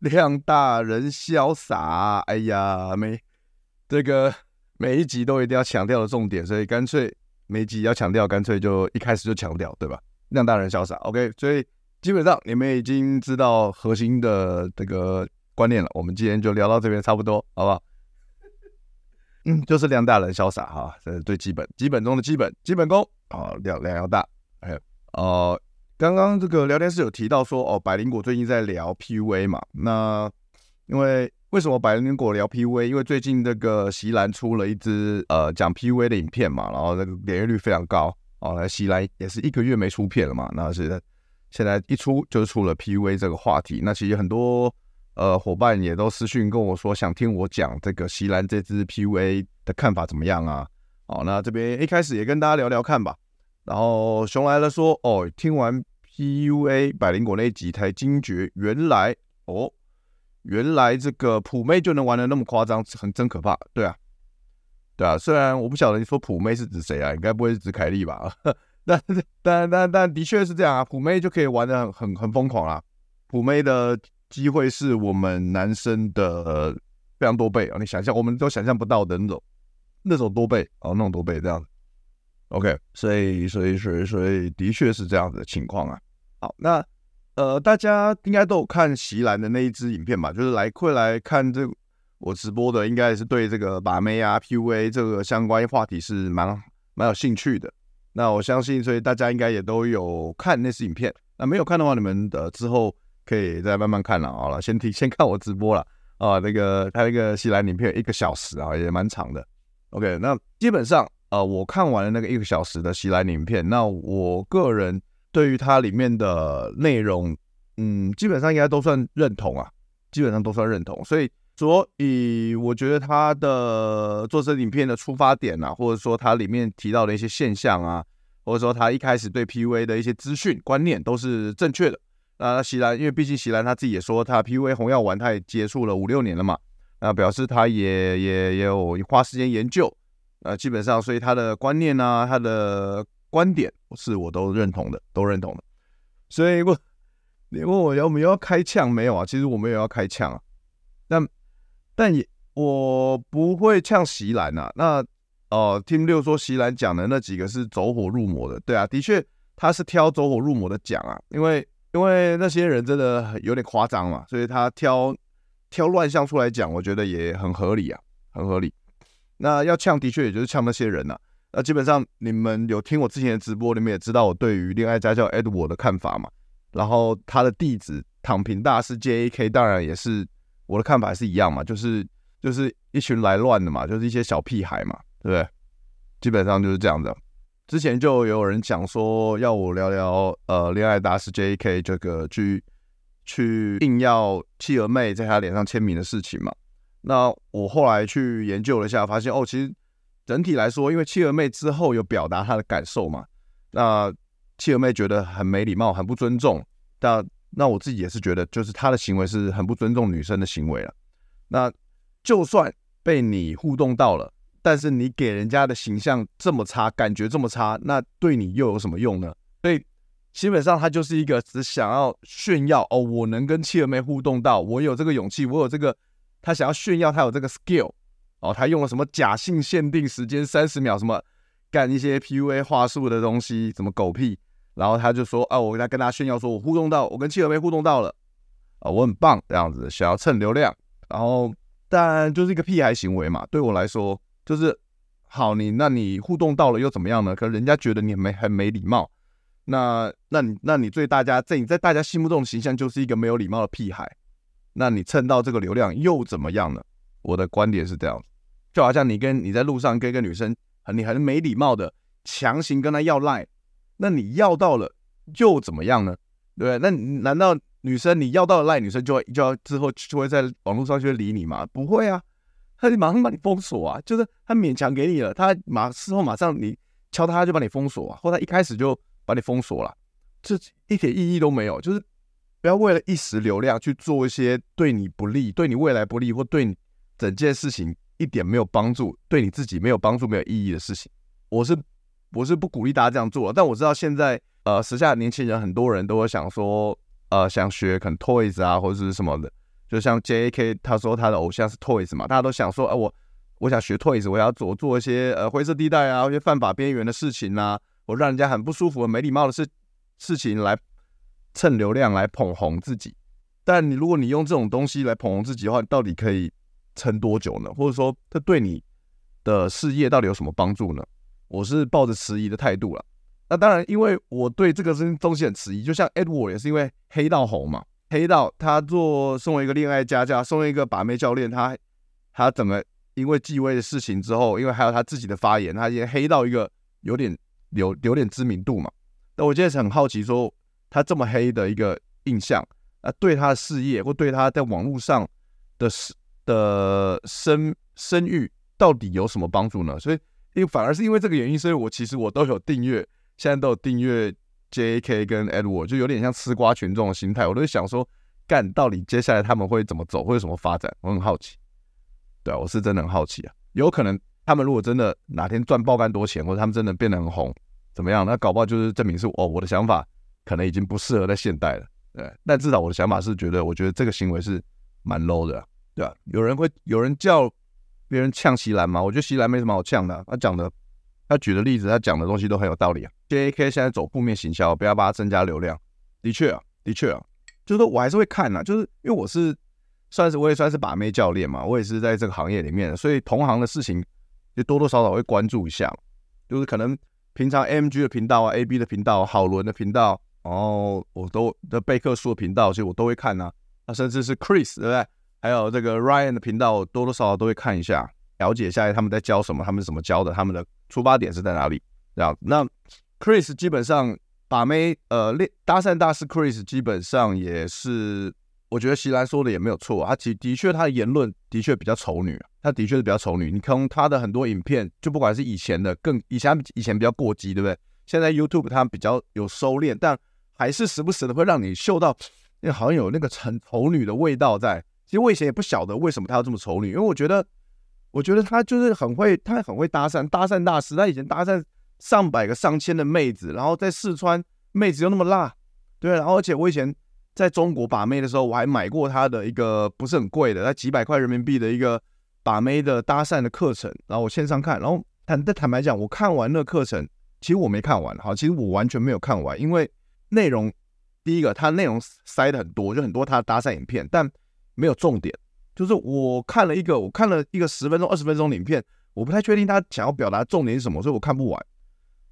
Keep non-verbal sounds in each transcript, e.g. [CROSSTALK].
[LAUGHS] 量大人潇洒，哎呀，每这个每一集都一定要强调的重点，所以干脆每一集要强调，干脆就一开始就强调，对吧？量大人潇洒，OK。所以基本上你们已经知道核心的这个观念了。我们今天就聊到这边差不多，好不好？嗯，就是量大人潇洒哈，这是最基本、基本中的基本、基本功啊。量量要大，还有呃。刚刚这个聊天室有提到说，哦，百灵果最近在聊 PUA 嘛？那因为为什么百灵果聊 PUA？因为最近这个席兰出了一支呃讲 PUA 的影片嘛，然后那个点阅率非常高哦。那席兰也是一个月没出片了嘛，那是现在一出就是出了 PUA 这个话题。那其实很多呃伙伴也都私讯跟我说，想听我讲这个席兰这支 PUA 的看法怎么样啊？哦，那这边一开始也跟大家聊聊看吧。然后熊来了说，哦，听完。PUA 百灵果那一集才惊觉，原来哦，原来这个普妹就能玩的那么夸张，很真可怕。对啊，对啊，虽然我不晓得你说普妹是指谁啊，应该不会是指凯莉吧？[LAUGHS] 但但但但的确是这样啊，普妹就可以玩的很很很疯狂啊。普妹的机会是我们男生的非常多倍啊，你想象我们都想象不到的那种那种多倍哦，那种多倍这样子。OK，所以所以所以所以的确是这样子的情况啊。好，那呃，大家应该都有看席兰的那一支影片吧？就是来会来看这我直播的，应该是对这个把妹啊、PUA 这个相关话题是蛮蛮有兴趣的。那我相信，所以大家应该也都有看那支影片。那没有看的话，你们的之后可以再慢慢看了。好了，先听先看我直播了啊。那个他那个席兰影片一个小时啊，也蛮长的。OK，那基本上呃，我看完了那个一个小时的席兰影片，那我个人。对于它里面的内容，嗯，基本上应该都算认同啊，基本上都算认同。所以，所以我觉得他的做这影片的出发点啊，或者说它里面提到的一些现象啊，或者说他一开始对 PUA 的一些资讯观念都是正确的。那席兰，因为毕竟席兰他自己也说，他 PUA 红药丸他也接触了五六年了嘛，那表示他也也也有花时间研究。呃，基本上，所以他的观念啊，他的。观点是我都认同的，都认同的。所以，我你问我有没有要开呛？没有啊，其实我没有要开呛啊。但但也我不会呛席兰啊。那哦、呃，听六说席兰讲的那几个是走火入魔的，对啊，的确他是挑走火入魔的讲啊。因为因为那些人真的有点夸张嘛，所以他挑挑乱象出来讲，我觉得也很合理啊，很合理。那要呛，的确也就是呛那些人呐、那基本上你们有听我之前的直播，你们也知道我对于恋爱家教 Edward 的看法嘛。然后他的弟子躺平大师 JAK 当然也是我的看法是一样嘛，就是就是一群来乱的嘛，就是一些小屁孩嘛，对不对？基本上就是这样的。之前就有人讲说要我聊聊呃恋爱大师 JAK 这个去去硬要企鹅妹在他脸上签名的事情嘛。那我后来去研究了一下，发现哦，其实。整体来说，因为企鹅妹之后有表达她的感受嘛，那企鹅妹觉得很没礼貌、很不尊重。那那我自己也是觉得，就是她的行为是很不尊重女生的行为了。那就算被你互动到了，但是你给人家的形象这么差，感觉这么差，那对你又有什么用呢？所以基本上他就是一个只想要炫耀哦，我能跟企鹅妹互动到，我有这个勇气，我有这个，他想要炫耀他有这个 skill。哦，他用了什么假性限定时间三十秒，什么干一些 PUA 话术的东西，什么狗屁，然后他就说啊，我来跟他炫耀，说我互动到，我跟企鹅妹互动到了，啊，我很棒这样子，想要蹭流量，然后但就是一个屁孩行为嘛，对我来说就是好，你那你互动到了又怎么样呢？可能人家觉得你没很没礼貌，那那你那你对大家在你在大家心目中的形象就是一个没有礼貌的屁孩，那你蹭到这个流量又怎么样呢？我的观点是这样，就好像你跟你在路上跟一个女生很你很没礼貌的强行跟她要赖，那你要到了又怎么样呢？对？那难道女生你要到了赖，女生就会就要之后就会在网络上就会理你吗？不会啊，她就马上把你封锁啊，就是她勉强给你了，她马事后马上你敲她就把你封锁啊，或者一开始就。把你封锁了，这一点意义都没有。就是不要为了一时流量去做一些对你不利、对你未来不利或对你整件事情一点没有帮助、对你自己没有帮助、没有意义的事情。我是我是不鼓励大家这样做。但我知道现在呃，时下年轻人很多人都会想说，呃，想学可能 Toys 啊或者是什么的，就像 JAK 他说他的偶像是 Toys 嘛，大家都想说，哎、我我想学 Toys，我要做做一些呃灰色地带啊，一些犯法边缘的事情啊。我让人家很不舒服、很没礼貌的事事情来蹭流量、来捧红自己，但你如果你用这种东西来捧红自己的话，到底可以撑多久呢？或者说，这对你的事业到底有什么帮助呢？我是抱着迟疑的态度了。那当然，因为我对这个东西很迟疑。就像 Edward 也是因为黑到红嘛，黑到他做身为一个恋爱家教、身为一个把妹教练，他他怎么因为继位的事情之后，因为还有他自己的发言，他也黑到一个有点。有有点知名度嘛？那我现在是很好奇，说他这么黑的一个印象，啊，对他的事业或对他在网络上的的声声誉到底有什么帮助呢？所以，因为反而是因为这个原因，所以我其实我都有订阅，现在都有订阅 J.K. 跟 Edward，就有点像吃瓜群众的心态。我都想说，干到底接下来他们会怎么走，会有什么发展？我很好奇。对啊，我是真的很好奇啊，有可能。他们如果真的哪天赚爆干多钱，或者他们真的变得很红，怎么样？那搞不好就是证明是哦，我的想法可能已经不适合在现代了。对，但至少我的想法是觉得，我觉得这个行为是蛮 low 的，对吧？有人会有人叫别人呛席兰吗？我觉得席兰没什么好呛的。他讲的，他举的例子，他讲的东西都很有道理啊。JAK 现在走负面行销，不要把它增加流量。的确啊，的确啊，就是说我还是会看啊，就是因为我是算是我也算是把妹教练嘛，我也是在这个行业里面，所以同行的事情。就多多少少会关注一下，就是可能平常 M.G. 的频道啊，AB 的频道，好伦的频道，然后我都的贝克书的频道，其实我都会看啊。那甚至是 Chris 对不对？还有这个 Ryan 的频道，多多少少都会看一下，了解一下他们在教什么，他们是怎么教的，他们的出发点是在哪里。这样，那 Chris 基本上把妹，呃，搭讪大师 Chris 基本上也是。我觉得席兰说的也没有错，他其的确他的言论的确比较丑女，他的确是比较丑女。你看他的很多影片，就不管是以前的更以前以前比较过激，对不对？现在 YouTube 他比较有收敛，但还是时不时的会让你嗅到，那好像有那个仇仇女的味道在。其实我以前也不晓得为什么他要这么丑女，因为我觉得，我觉得他就是很会，他很会搭讪，搭讪大师。他以前搭讪上百个、上千的妹子，然后在四川妹子又那么辣，对，然后而且我以前。在中国把妹的时候，我还买过他的一个不是很贵的，在几百块人民币的一个把妹的搭讪的课程，然后我线上看，然后坦但坦白讲，我看完那课程，其实我没看完，哈，其实我完全没有看完，因为内容第一个，它内容塞的很多，就很多他的搭讪影片，但没有重点，就是我看了一个，我看了一个十分钟、二十分钟影片，我不太确定他想要表达重点是什么，所以我看不完，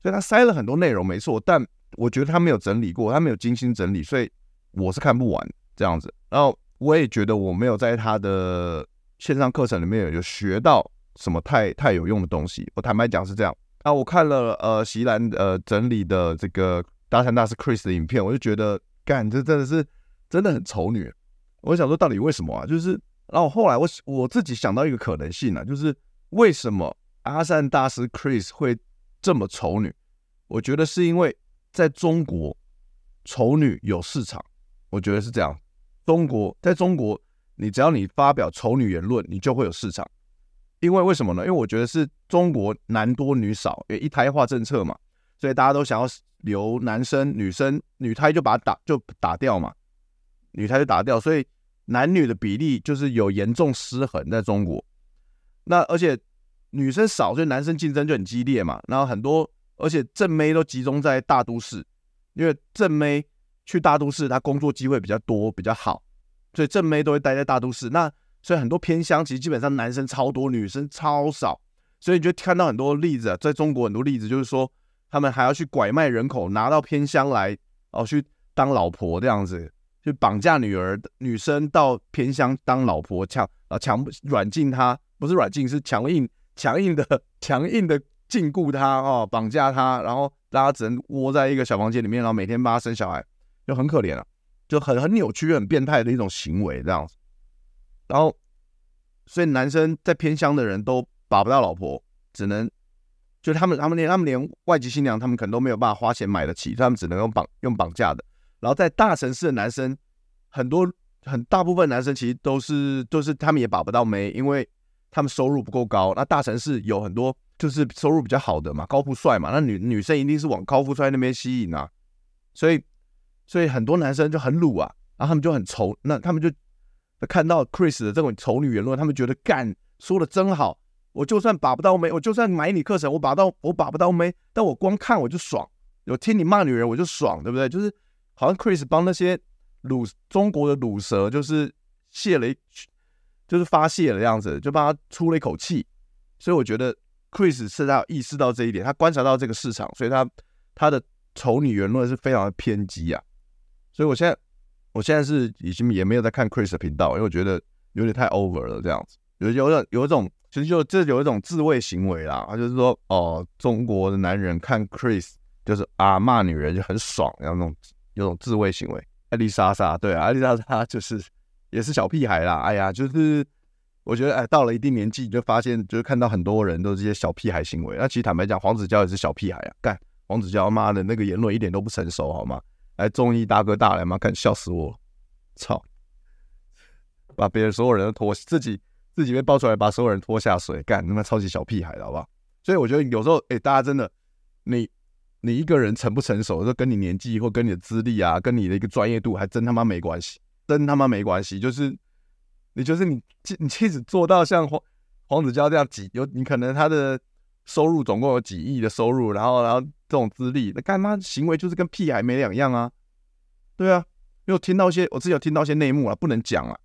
所以他塞了很多内容，没错，但我觉得他没有整理过，他没有精心整理，所以。我是看不完这样子，然后我也觉得我没有在他的线上课程里面有学到什么太太有用的东西。我坦白讲是这样。啊，我看了呃席兰呃整理的这个搭讪大师 Chris 的影片，我就觉得干这真的是真的很丑女。我想说到底为什么啊？就是然后后来我我自己想到一个可能性呢、啊，就是为什么阿善大师 Chris 会这么丑女？我觉得是因为在中国丑女有市场。我觉得是这样，中国在中国，你只要你发表丑女言论，你就会有市场。因为为什么呢？因为我觉得是中国男多女少，因为一胎化政策嘛，所以大家都想要留男生、女生，女胎就把它打就打掉嘛，女胎就打掉，所以男女的比例就是有严重失衡在中国。那而且女生少，所以男生竞争就很激烈嘛。然后很多，而且正妹都集中在大都市，因为正妹。去大都市，她工作机会比较多，比较好，所以正妹都会待在大都市。那所以很多偏乡，其实基本上男生超多，女生超少。所以你就看到很多例子啊，在中国很多例子就是说，他们还要去拐卖人口，拿到偏乡来哦去当老婆这样子，去绑架女儿女生到偏乡当老婆，强啊强软禁她，不是软禁，是强硬强硬的 [LAUGHS] 强硬的禁锢她哦，绑架她，然后大家只能窝在一个小房间里面，然后每天帮她生小孩，就很可怜了，就很很扭曲、很变态的一种行为这样子。然后，所以男生在偏乡的人都把不到老婆，只能。就他们，他们连他们连外籍新娘，他们可能都没有办法花钱买得起，他们只能用绑用绑架的。然后在大城市的男生，很多很大部分男生其实都是都是他们也把不到妹，因为他们收入不够高。那大城市有很多就是收入比较好的嘛，高富帅嘛，那女女生一定是往高富帅那边吸引啊。所以所以很多男生就很鲁啊，然后他们就很丑，那他们就看到 Chris 的这种丑女言论，他们觉得干说的真好。我就算把不到妹，我就算买你课程，我把到我把不到妹，但我光看我就爽，有听你骂女人我就爽，对不对？就是好像 Chris 帮那些鲁中国的鲁蛇，就是泄了一，就是发泄了样子，就帮他出了一口气。所以我觉得 Chris 是他意识到这一点，他观察到这个市场，所以他他的丑女言论是非常的偏激啊。所以我现在我现在是已经也没有在看 Chris 的频道，因为我觉得有点太 over 了，这样子有有有有一种。其实就这有一种自卫行为啦，他就是说，哦，中国的男人看 Chris 就是啊骂女人就很爽，然后那种有种自卫行为。艾丽莎莎，对啊，艾丽莎莎就是也是小屁孩啦。哎呀，就是我觉得哎，到了一定年纪，你就发现就是看到很多人都是这些小屁孩行为。那其实坦白讲，黄子佼也是小屁孩啊，干黄子佼妈的那个言论一点都不成熟，好吗？来综艺大哥大来嘛，看笑死我，操，把别人所有人都拖自己。自己被爆出来，把所有人拖下水，干他妈超级小屁孩好不好？所以我觉得有时候，哎、大家真的，你你一个人成不成熟，就跟你年纪或跟你的资历啊，跟你的一个专业度，还真他妈没关系，真他妈没关系。就是你就是你，你即使做到像黄黄子佼这样几有，你可能他的收入总共有几亿的收入，然后然后这种资历，那干嘛行为就是跟屁孩没两样啊？对啊，因为我听到一些，我自己有听到一些内幕啊，不能讲啊。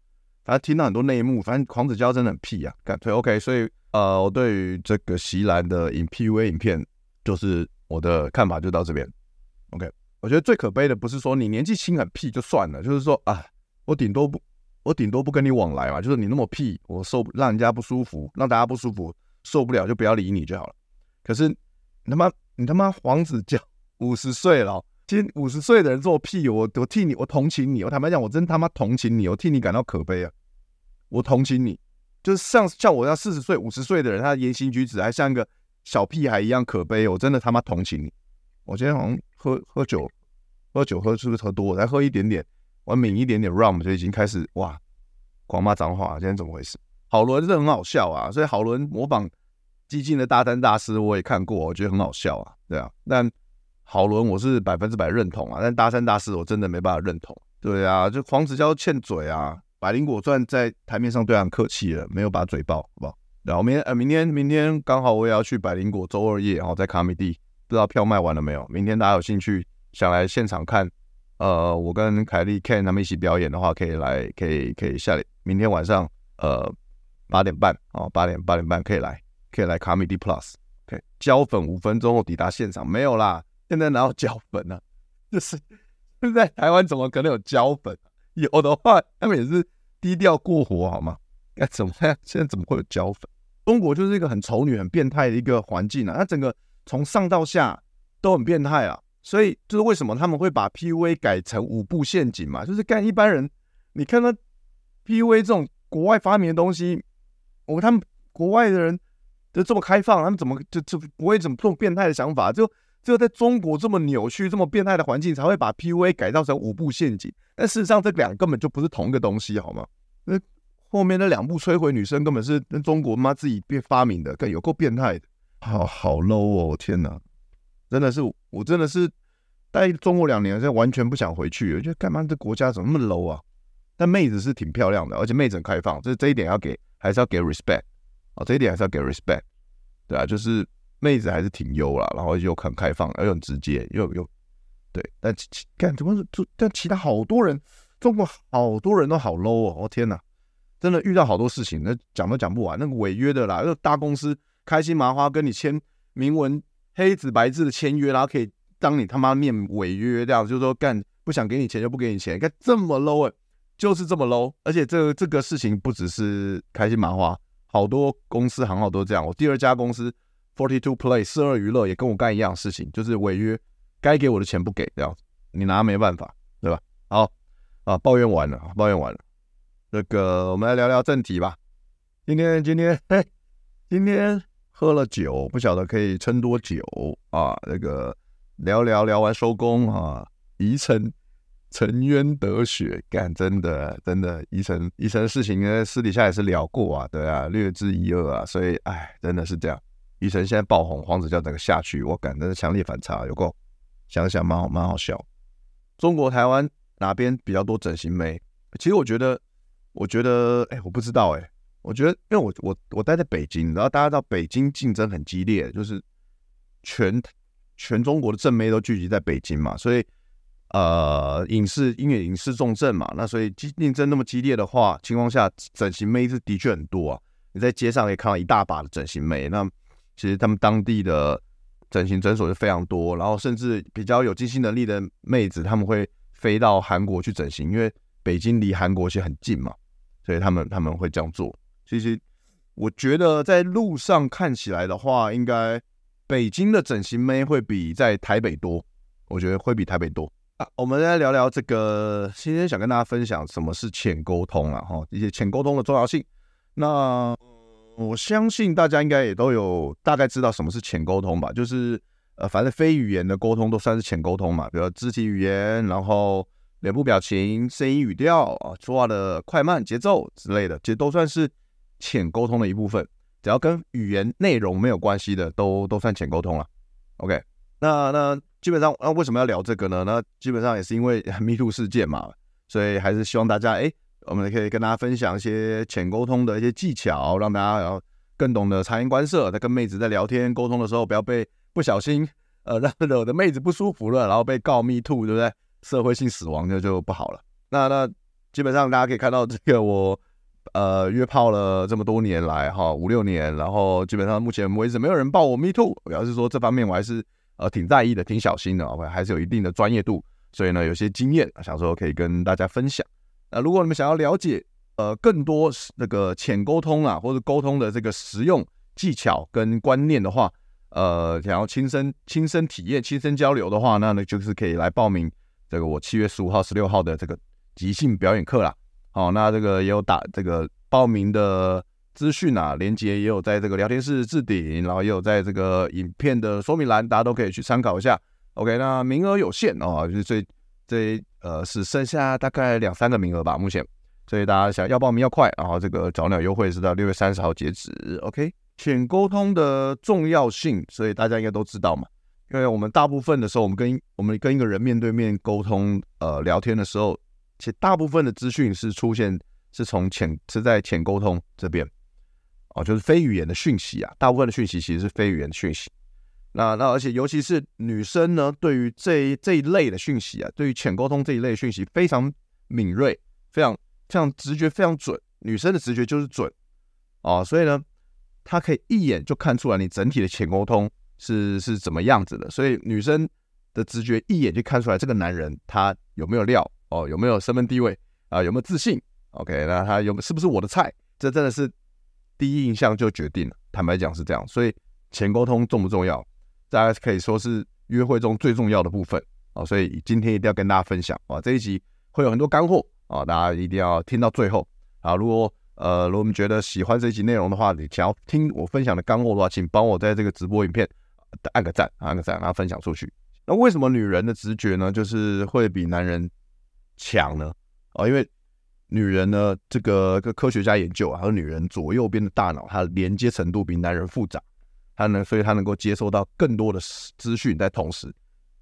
反正听到很多内幕，反正黄子佼真的很屁啊，干脆 OK。所以呃，我对于这个席兰的影 PUA 影片，就是我的看法就到这边。OK，我觉得最可悲的不是说你年纪轻很屁就算了，就是说啊，我顶多不，我顶多不跟你往来嘛，就是你那么屁，我受让人家不舒服，让大家不舒服，受不了就不要理你就好了。可是你他妈你他妈黄子佼五十岁了。其实五十岁的人做屁，我我替你，我同情你。我坦白讲，我真他妈同情你，我替你感到可悲啊！我同情你，就是像像我这样四十岁、五十岁的人，他的言行举止还像一个小屁孩一样可悲。我真的他妈同情你。我今天好像喝喝酒，喝酒喝是不是喝多了？才喝一点点，我抿一点点 rum 就已经开始哇，狂骂脏话。今天怎么回事？好伦这很好笑啊，所以好伦模仿激进的大三大师，我也看过，我觉得很好笑啊，对啊，但。好伦，我是百分之百认同啊，但大三大四我真的没办法认同。对啊，就黄子佼欠嘴啊，百灵果传在台面上对俺客气了，没有把嘴爆，好不好？然后明天呃，明天明天刚好我也要去百灵果周二夜，然后在卡米地，不知道票卖完了没有？明天大家有兴趣想来现场看，呃，我跟凯莉、Ken 他们一起表演的话，可以来，可以可以下来。明天晚上呃八点半哦，八点八点半可以来，可以来卡米地 Plus。OK，胶粉五分钟后抵达现场，没有啦。现在哪有胶粉呢、啊？[LAUGHS] 就是现在台湾怎么可能有胶粉？有的话，他们也是低调过活，好吗？哎，怎么样现在怎么会有胶粉？中国就是一个很丑女、很变态的一个环境啊！它整个从上到下都很变态啊！所以就是为什么他们会把 PUA 改成五步陷阱嘛？就是干一般人，你看到 PUA 这种国外发明的东西，我他们国外的人就这么开放，他们怎么就就不会怎么这种变态的想法就？只有在中国这么扭曲、这么变态的环境，才会把 PUA 改造成五步陷阱。但事实上，这两根本就不是同一个东西，好吗？那后面那两步摧毁女生，根本是跟中国妈自己变发明的，更有够变态的。好好 low 哦！天哪，真的是，我真的是待中国两年，现在完全不想回去。我觉得干嘛这国家怎么那么 low 啊？但妹子是挺漂亮的，而且妹子很开放，这这一点要给，还是要给 respect 啊？这一点还是要给 respect，对啊，就是。妹子还是挺优啦，然后又很开放，又很直接，又又对。但其其干怎么是？但其他好多人，中国好多人都好 low 哦！我天哪，真的遇到好多事情，那讲都讲不完。那个违约的啦，那大公司开心麻花跟你签明文黑纸白字的签约，然后可以当你他妈面违约这样，就是说干不想给你钱就不给你钱，干这么 low 哎，就是这么 low。而且这个这个事情不只是开心麻花，好多公司行号都这样。我第二家公司 Forty Two Play 四二娱乐也跟我干一样事情，就是违约，该给我的钱不给这样子，你拿没办法，对吧？好啊，抱怨完了，抱怨完了。那个，我们来聊聊正题吧。今天，今天，嘿，今天喝了酒，不晓得可以撑多久啊？那个聊聊聊完收工啊，宜城沉冤得雪，干真的真的，宜城宜城的事情呢，私底下也是聊过啊，对啊，略知一二啊，所以哎，真的是这样。宜城现在爆红，黄子佼整个下去，我感真的强烈反差，有够想想蛮好蛮好笑。中国台湾哪边比较多整形妹？其实我觉得。我觉得，哎、我不知道、哎，我觉得，因为我我我待在北京，然后大家知道北京竞争很激烈，就是全全中国的正妹都聚集在北京嘛，所以呃，影视因为影视重镇嘛，那所以竞竞争那么激烈的话情况下，整形妹是的确很多啊。你在街上可以看到一大把的整形妹，那其实他们当地的整形诊所就非常多，然后甚至比较有经济能力的妹子，他们会飞到韩国去整形，因为北京离韩国其实很近嘛。所以他们他们会这样做。其实我觉得在路上看起来的话，应该北京的整形妹会比在台北多。我觉得会比台北多啊。我们来聊聊这个，今天想跟大家分享什么是浅沟通啊，哈，一些浅沟通的重要性。那我相信大家应该也都有大概知道什么是浅沟通吧？就是呃，反正非语言的沟通都算是浅沟通嘛，比如肢体语言，然后。脸部表情、声音语调啊，说话的快慢节奏之类的，其实都算是浅沟通的一部分。只要跟语言内容没有关系的，都都算浅沟通了。OK，那那基本上，那为什么要聊这个呢？那基本上也是因为 [LAUGHS] Me Too 事件嘛，所以还是希望大家，哎，我们也可以跟大家分享一些浅沟通的一些技巧，让大家然后更懂得察言观色，在跟妹子在聊天沟通的时候，不要被不小心呃让惹的妹子不舒服了，然后被告 Me Too，对不对？社会性死亡就就不好了。那那基本上大家可以看到，这个我呃约炮了这么多年来哈，五六年，然后基本上目前为止没有人报我 me too，表示说这方面我还是呃挺在意的，挺小心的，我还是有一定的专业度，所以呢有些经验想说可以跟大家分享。那如果你们想要了解呃更多那个浅沟通啊或者沟通的这个实用技巧跟观念的话，呃想要亲身亲身体验、亲身交流的话，那呢就是可以来报名。这个我七月十五号、十六号的这个即兴表演课啦，好，那这个也有打这个报名的资讯啊，连接也有在这个聊天室置顶，然后也有在这个影片的说明栏，大家都可以去参考一下。OK，那名额有限哦，就是这这呃是剩下大概两三个名额吧，目前，所以大家想要报名要快，然后这个早鸟优惠是到六月三十号截止。OK，浅沟通的重要性，所以大家应该都知道嘛。因为我们大部分的时候，我们跟我们跟一个人面对面沟通，呃，聊天的时候，其实大部分的资讯是出现是从浅是在浅沟通这边，哦，就是非语言的讯息啊，大部分的讯息其实是非语言的讯息。那那而且尤其是女生呢，对于这一这一类的讯息啊，对于浅沟通这一类讯息非常敏锐，非常非常直觉，非常准。女生的直觉就是准，哦，所以呢，她可以一眼就看出来你整体的浅沟通。是是怎么样子的？所以女生的直觉一眼就看出来这个男人他有没有料哦，有没有身份地位啊，有没有自信？OK，那他有是不是我的菜？这真的是第一印象就决定了。坦白讲是这样，所以浅沟通重不重要？大家可以说是约会中最重要的部分啊。所以今天一定要跟大家分享啊，这一集会有很多干货啊，大家一定要听到最后啊。如果呃，如果我们觉得喜欢这一集内容的话，你想要听我分享的干货的话，请帮我在这个直播影片。按个赞，按个赞，然后分享出去。那为什么女人的直觉呢，就是会比男人强呢？啊，因为女人呢，这个个科学家研究啊，和女人左右边的大脑，它连接程度比男人复杂，它能，所以它能够接收到更多的资讯在同时，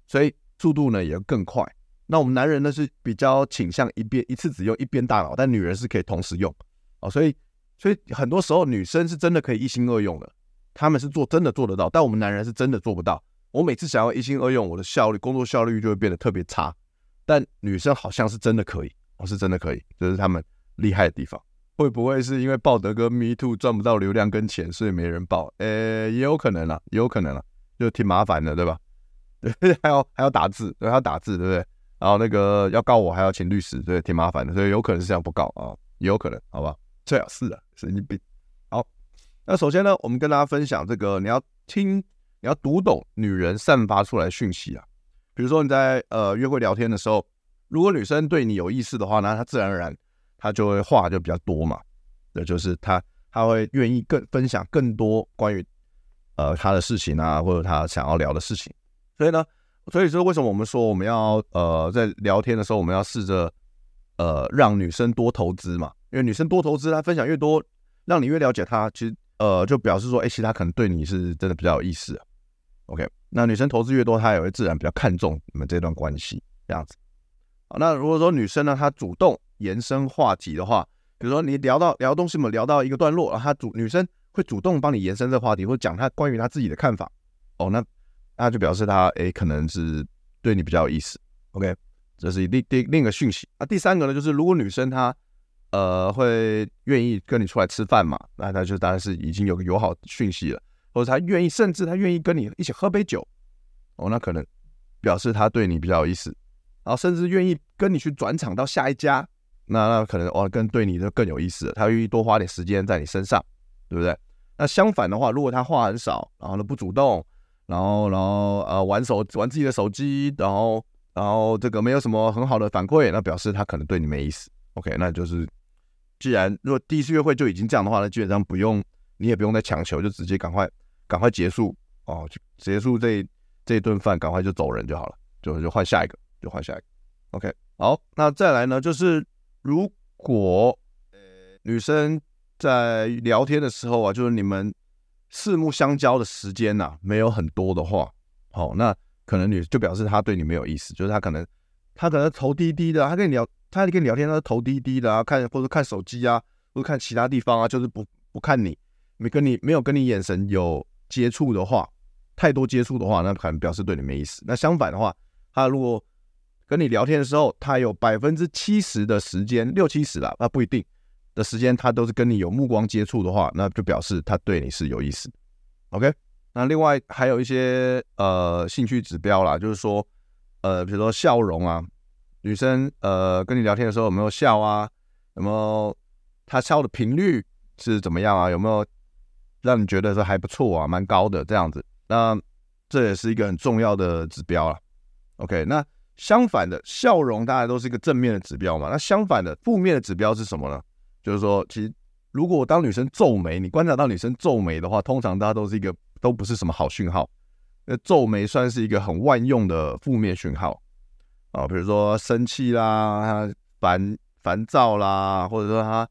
所以速度呢也更快。那我们男人呢是比较倾向一边一次只用一边大脑，但女人是可以同时用哦，所以所以很多时候女生是真的可以一心二用的。他们是做真的做得到，但我们男人是真的做不到。我每次想要一心二用，我的效率、工作效率就会变得特别差。但女生好像是真的可以，我是真的可以，这、是他们厉害的地方。会不会是因为报德哥 Me Too 赚不到流量跟钱，所以没人报？呃，也有可能啦，也有可能啦。就挺麻烦的，对吧？[LAUGHS] 对，还要还要打字，对，还要打字，对不对？然后那个要告我还要请律师，对，挺麻烦的，所以有可能是这样不告啊，也有可能，好吧？最好是的，神经病。好，那首先呢，我们跟大家分享这个，你要听，你要读懂女人散发出来讯息啊。比如说你在呃约会聊天的时候，如果女生对你有意思的话，那她自然而然他就会话就比较多嘛，对，就是他他会愿意更分享更多关于呃他的事情啊，或者他想要聊的事情。所以呢。所以说，为什么我们说我们要呃在聊天的时候，我们要试着呃让女生多投资嘛？因为女生多投资，她分享越多，让你越了解她，其实呃就表示说，哎，其实她可能对你是真的比较有意思。OK，那女生投资越多，她也会自然比较看重你们这段关系这样子。好，那如果说女生呢，她主动延伸话题的话，比如说你聊到聊东西嘛，聊到一个段落，然后她主女生会主动帮你延伸这个话题，或讲她关于她自己的看法。哦，那。那就表示他诶、可能是对你比较有意思，OK，这是另另另一个讯息。那第三个呢，就是如果女生她呃会愿意跟你出来吃饭嘛，那她就当然是已经有个友好讯息了，或者她愿意，甚至她愿意跟你一起喝杯酒，哦，那可能表示她对你比较有意思，然后甚至愿意跟你去转场到下一家，那那可能哦更对你就更有意思了，她愿意多花点时间在你身上，对不对？那相反的话，如果他话很少，然后呢不主动。然后，然后呃，玩手玩自己的手机，然后，然后这个没有什么很好的反馈，那表示他可能对你没意思。OK，那就是，既然如果第一次约会就已经这样的话，那基本上不用，你也不用再强求，就直接赶快赶快结束哦，就结束这这顿饭，赶快就走人就好了，就就换下一个，就换下一个。OK，好，那再来呢，就是如果呃女生在聊天的时候啊，就是你们。四目相交的时间呐、没有很多的话，好、哦，那可能你就表示他对你没有意思，就是他可能他可能头低低的，他跟你聊，他跟你聊天，他是头低低的啊，看或者看手机啊，或者看其他地方啊，就是不不看你，没跟你没有跟你眼神有接触的话，太多接触的话，那可能表示对你没意思。那相反的话，他如果跟你聊天的时候，他有百分之七十的时间，六七十啦，那不一定。的时间，他都是跟你有目光接触的话，那就表示他对你是有意思。OK，那另外还有一些呃兴趣指标啦，就是说呃，比如说笑容啊，女生呃跟你聊天的时候有没有笑啊？有没有她笑的频率是怎么样啊？有没有让你觉得说还不错啊，蛮高的这样子？那这也是一个很重要的指标啦。OK，那相反的笑容大家都是一个正面的指标嘛？那相反的负面的指标是什么呢？就是说，其实如果当女生皱眉，你观察到女生皱眉的话，通常大家都是一个都不是什么好讯号。那皱眉算是一个很万用的负面讯号啊，比如说生气啦、烦烦躁啦，或者说她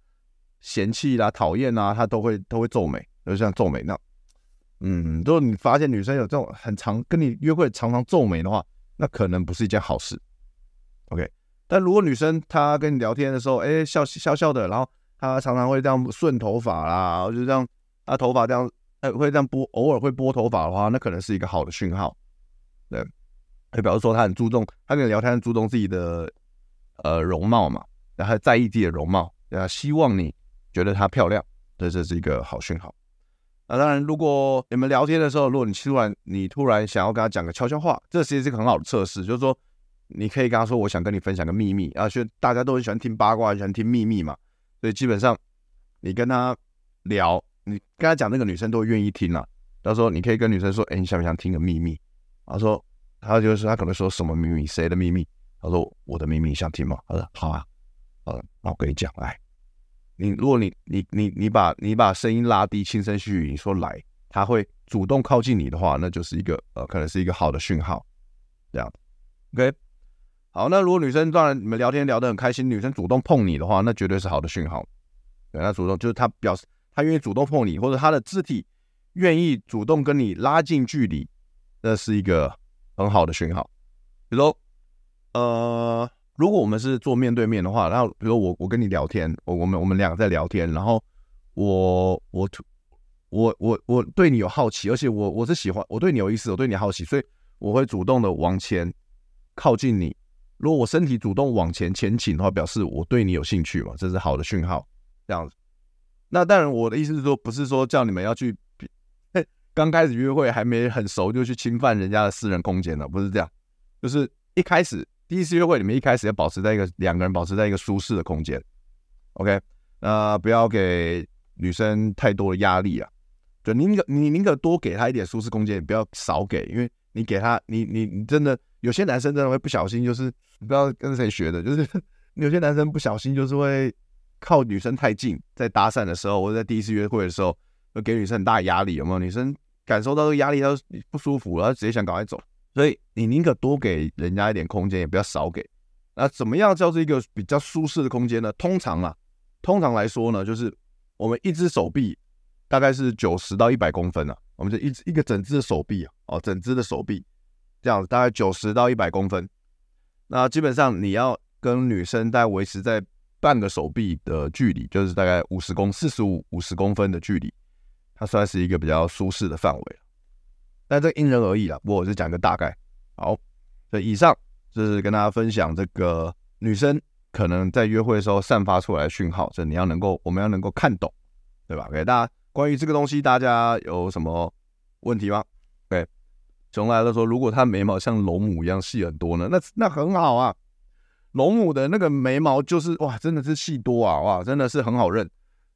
嫌弃啦、讨厌啦，她都会都会皱眉，就像皱眉那。嗯，如果你发现女生有这种很常跟你约会常常皱眉的话，那可能不是一件好事。OK，但如果女生她跟你聊天的时候，哎，笑笑笑的，然后她常常会这样顺头发啦，然后就这样，她头发这样，呃，会这样拨，偶尔会拨头发的话，那可能是一个好的讯号，对，就表示说他很注重，他跟你聊天很注重自己的呃容貌嘛，然后在意自己的容貌，然后希望你觉得她漂亮，这这是一个好讯号。那当然，如果你们聊天的时候，如果你突然你突然想要跟他讲个悄悄话，这其实是个很好的测试，就是说你可以跟他说，我想跟你分享个秘密啊，就大家都很喜欢听八卦，喜欢听秘密嘛。所以基本上，你跟他聊，你跟他讲，那个女生都愿意听了。到时候你可以跟女生说：“哎，你想不想听个秘密？”他说：“他就是他可能说什么秘密？谁的秘密？”他说：“我的秘密，想听吗？”他说：“好啊，呃，那我跟你讲，来，你如果你你你你把你把声音拉低，轻声细语，你说来，他会主动靠近你的话，那就是一个呃，可能是一个好的讯号，这样，OK。”好，那如果女生当然你们聊天聊得很开心，女生主动碰你的话，那绝对是好的讯号。对，她主动就是她表示她愿意主动碰你，或者她的肢体愿意主动跟你拉近距离，那是一个很好的讯号。比如说，呃，如果我们是坐面对面的话，然后比如我我跟你聊天，我我们我们两个在聊天，然后我我我我我对你有好奇，而且我我是喜欢我对你有意思，我对你好奇，所以我会主动的往前靠近你。如果我身体主动往前前倾的话，表示我对你有兴趣嘛，这是好的讯号。这样子，那当然我的意思是说，不是说叫你们要去刚 [LAUGHS] 刚开始约会还没很熟就去侵犯人家的私人空间了，不是这样，就是一开始第一次约会，你们一开始要保持在一个两个人保持在一个舒适的空间，OK，那不要给女生太多的压力啊，就宁可你宁可多给她一点舒适空间，也不要少给，因为你给她，你你你真的有些男生真的会不小心，就是你不知道跟谁学的，就是 [LAUGHS] 有些男生不小心就是会靠女生太近，在搭讪的时候或者 [LAUGHS] 在第一次约会的时候，会给女生很大压力，有没有？女生感受到这个压力，她不舒服，然后直接想赶快走。所以你宁可多给人家一点空间，也不要少给。那怎么样叫做一个比较舒适的空间呢？通常啊，通常来说呢，就是我们一只手臂大概是九十到一百公分啊，我们就一一个整只的手臂啊，哦，整只的手臂这样子，大概九十到一百公分。那基本上你要跟女生大概维持在半个手臂的距离，就是大概五十公四十五五十公分的距离，它算是一个比较舒适的范围。但这因人而异啦，不过我是讲个大概。好，所以以上就是跟大家分享这个女生可能在约会的时候散发出来的讯号，这你要能够，我们要能够看懂，对吧？给大家关于这个东西，大家有什么问题吗？对，熊来了说，如果她眉毛像龙母一样细很多呢？那那很好啊，龙母的那个眉毛就是哇，真的是细多啊，哇，真的是很好认。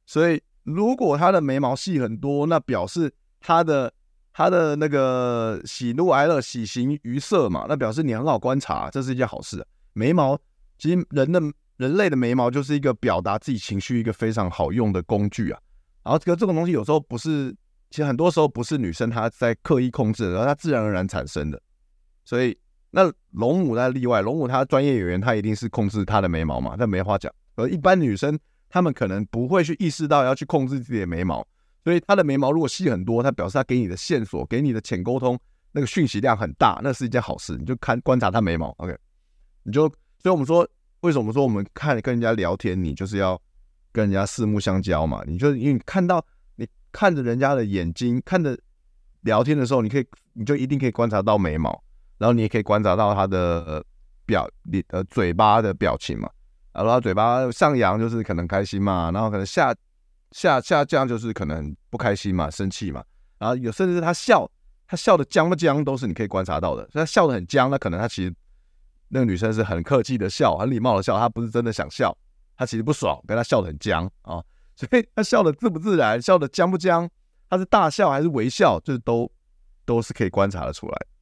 所以如果她的眉毛细很多，那表示她的。他的那个喜怒哀乐喜形于色嘛，那表示你很好观察，这是一件好事。眉毛其实人的人类的眉毛就是一个表达自己情绪一个非常好用的工具啊。然后这个这种东西有时候不是，其实很多时候不是女生她在刻意控制的，而她自然而然产生的。所以那龙母那例外，龙母她专业演员她一定是控制她的眉毛嘛，那没话讲。而一般女生她们可能不会去意识到要去控制自己的眉毛。所以他的眉毛如果细很多，他表示他给你的线索、给你的浅沟通那个讯息量很大，那是一件好事。你就看观察他眉毛，OK？你就，所以我们说，为什么说我们看跟人家聊天，你就是要跟人家四目相交嘛？你就因为你看到你看着人家的眼睛，看着聊天的时候，你可以，你就一定可以观察到眉毛，然后你也可以观察到他的呃表，你的嘴巴的表情嘛。然后他嘴巴上扬就是可能开心嘛，然后可能下。下下降就是可能不开心嘛，生气嘛，然后有甚至是他笑，他笑的僵不僵都是你可以观察到的。他笑的很僵，那可能他其实那个女生是很客气的笑，很礼貌的笑，她不是真的想笑，她其实不爽，跟她笑的很僵啊。所以她笑的自不自然，笑的僵不僵，她是大笑还是微笑，就是都都是可以观察的出来。